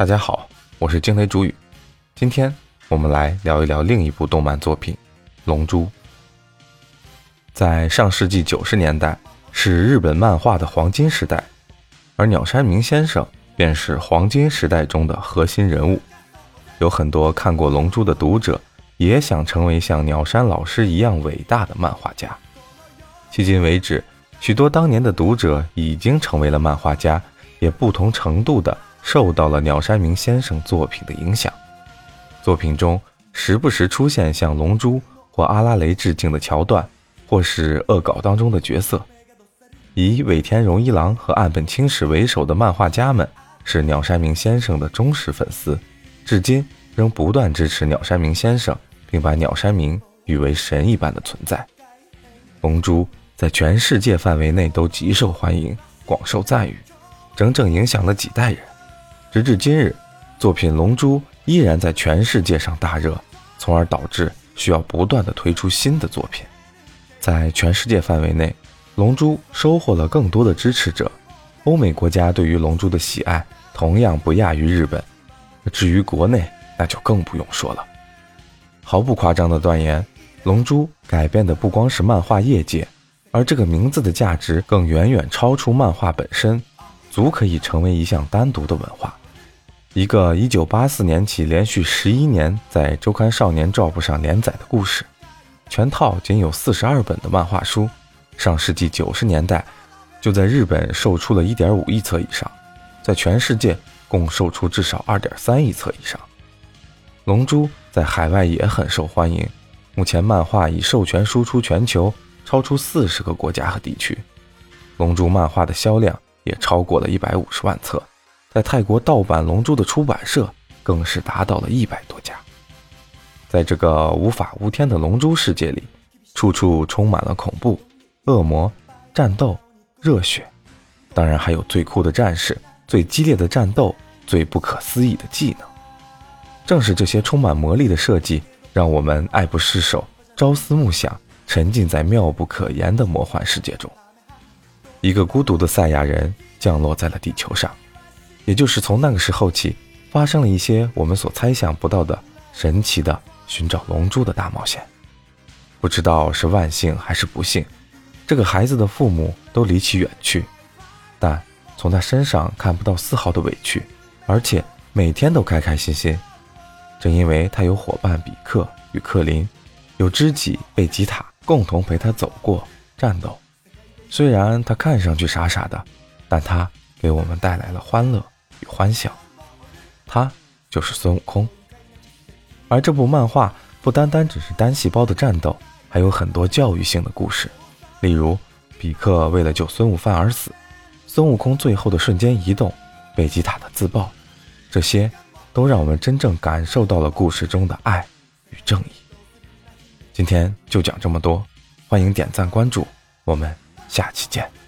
大家好，我是惊雷主语。今天我们来聊一聊另一部动漫作品《龙珠》。在上世纪九十年代，是日本漫画的黄金时代，而鸟山明先生便是黄金时代中的核心人物。有很多看过《龙珠》的读者，也想成为像鸟山老师一样伟大的漫画家。迄今为止，许多当年的读者已经成为了漫画家，也不同程度的受到了鸟山明先生作品的影响。作品中时不时出现向《龙珠》或阿拉蕾致敬的桥段，或是恶搞当中的角色。以尾田荣一郎和岸本清史为首的漫画家们是鸟山明先生的忠实粉丝。至今仍不断支持鸟山明先生，并把鸟山明誉为神一般的存在。《龙珠》在全世界范围内都极受欢迎，广受赞誉，整整影响了几代人。直至今日，作品《龙珠》依然在全世界上大热，从而导致需要不断的推出新的作品。在全世界范围内，《龙珠》收获了更多的支持者。欧美国家对于《龙珠》的喜爱同样不亚于日本。至于国内，那就更不用说了。毫不夸张的断言，《龙珠》改变的不光是漫画业界，而这个名字的价值更远远超出漫画本身，足可以成为一项单独的文化。一个1984年起连续十一年在周刊少年 Jump 上连载的故事，全套仅有四十二本的漫画书，上世纪九十年代就在日本售出了一点五亿册以上，在全世界。共售出至少二点三亿册以上，《龙珠》在海外也很受欢迎。目前，漫画已授权输出全球，超出四十个国家和地区。《龙珠》漫画的销量也超过了一百五十万册，在泰国盗版《龙珠》的出版社更是达到了一百多家。在这个无法无天的龙珠世界里，处处充满了恐怖、恶魔、战斗、热血，当然还有最酷的战士。最激烈的战斗，最不可思议的技能，正是这些充满魔力的设计，让我们爱不释手、朝思暮想，沉浸在妙不可言的魔幻世界中。一个孤独的赛亚人降落在了地球上，也就是从那个时候起，发生了一些我们所猜想不到的神奇的寻找龙珠的大冒险。不知道是万幸还是不幸，这个孩子的父母都离奇远去，但。从他身上看不到丝毫的委屈，而且每天都开开心心。正因为他有伙伴比克与克林，有知己贝吉塔共同陪他走过战斗。虽然他看上去傻傻的，但他给我们带来了欢乐与欢笑。他就是孙悟空。而这部漫画不单单只是单细胞的战斗，还有很多教育性的故事，例如比克为了救孙悟饭而死。孙悟空最后的瞬间移动，贝吉塔的自爆，这些都让我们真正感受到了故事中的爱与正义。今天就讲这么多，欢迎点赞关注，我们下期见。